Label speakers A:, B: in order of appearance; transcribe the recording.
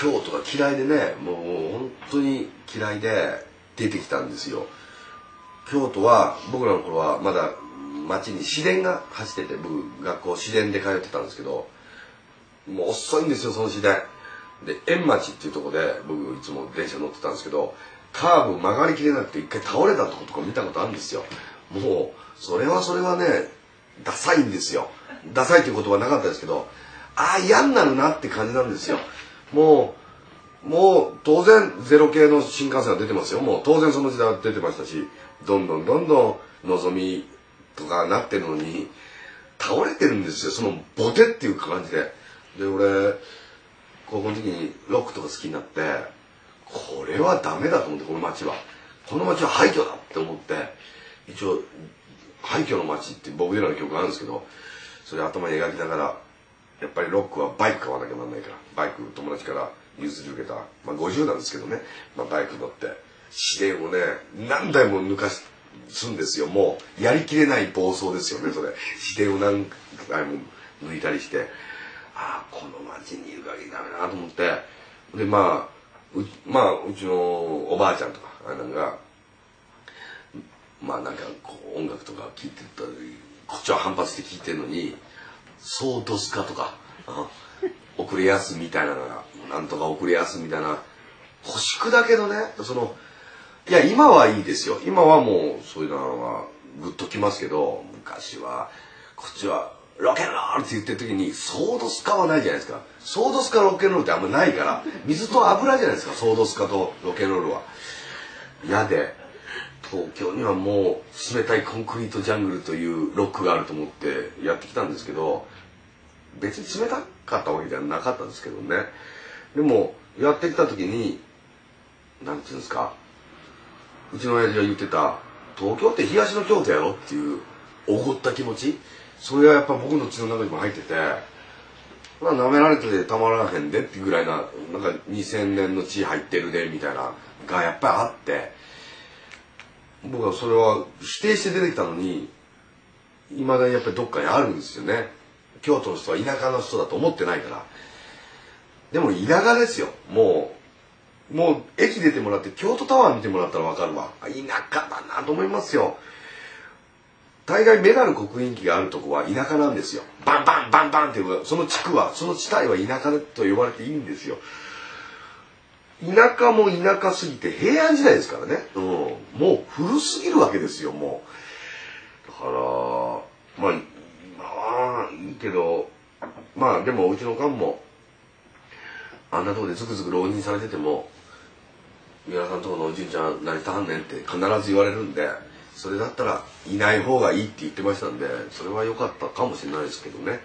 A: 京都が嫌いでねもう本当に嫌いで出てきたんですよ。京都は僕らの頃はまだ町に市電が走ってて僕学校市電で通ってたんですけどもう遅いんですよその市電。で円町っていうとこで僕いつも電車乗ってたんですけどカーブ曲がりきれなくて一回倒れたとことか見たことあるんですよ。もうそれはそれはねダサいんですよ。ダサいっていう言葉なかったですけどああ嫌になるなって感じなんですよ。もうもう当然ゼロ系の新幹線が出てますよ。もう当然その時代は出てましたしどんどんどんどんのぞみとかなってるのに倒れてるんですよ。そのボテっていう感じで。で俺高校の時にロックとか好きになってこれはダメだと思ってこの街は。この街は廃墟だって思って一応廃墟の街ってボブ・ディランの曲があるんですけどそれ頭に描きながらやっぱりロックはバイク買わなきゃなんないから。バイク友達から譲り受けた、まあ、50なんですけどね、まあ、バイク乗って。市電をね何台も抜かすんですよ。もうやりきれない暴走ですよねそれ。市電を何回も抜いたりして。ああこの街にいる限りダメだなと思って。でまあうまあうちのおばあちゃんとかあれなんかまあなんかこう音楽とか聴いてたりこっちは反発して聴いてるのにそうドスカとか、うん、遅れやすみたいなのがなんとか遅れやすみたいな。星砕けどねそのいや今はいいですよ。今はもうそういうのはグッときますけど昔はこっちはロケンロールって言ってる時にソードスカはないじゃないですか。ソードスカロケンロールってあんまないから水と油じゃないですかソードスカとロケンロールは。嫌で東京にはもう冷たいコンクリートジャングルというロックがあると思ってやってきたんですけど別に冷たかったわけじゃなかったんですけどね。でもやってきた時になんていうんですかうちの親父が言ってた東京って東の京都やろっていうおごった気持ちそれはやっぱ僕の血の中にも入っててまあ舐められててたまらへんでってぐらいななんか2000年の血入ってるでみたいながやっぱりあって僕はそれは否定して出てきたのにいまだにやっぱりどっかにあるんですよね。京都の人は田舎の人だと思ってないから。でも田舎ですよ。もうもう駅出てもらって京都タワー見てもらったら分かるわ。田舎だなと思いますよ。大概メダル国民機があるとこは田舎なんですよ。バンバンバンバンっていうその地区はその地帯は田舎と呼ばれていいんですよ。田舎も田舎すぎて平安時代ですからね、うん、もう古すぎるわけですよもうだからまあ今はいいけどまあでもうちのおかんもあんなとこでズクズク浪人されてても「三浦さんとこのおじいちゃん何したはんねん」って必ず言われるんでそれだったらいない方がいいって言ってましたんでそれは良かったかもしれないですけどね。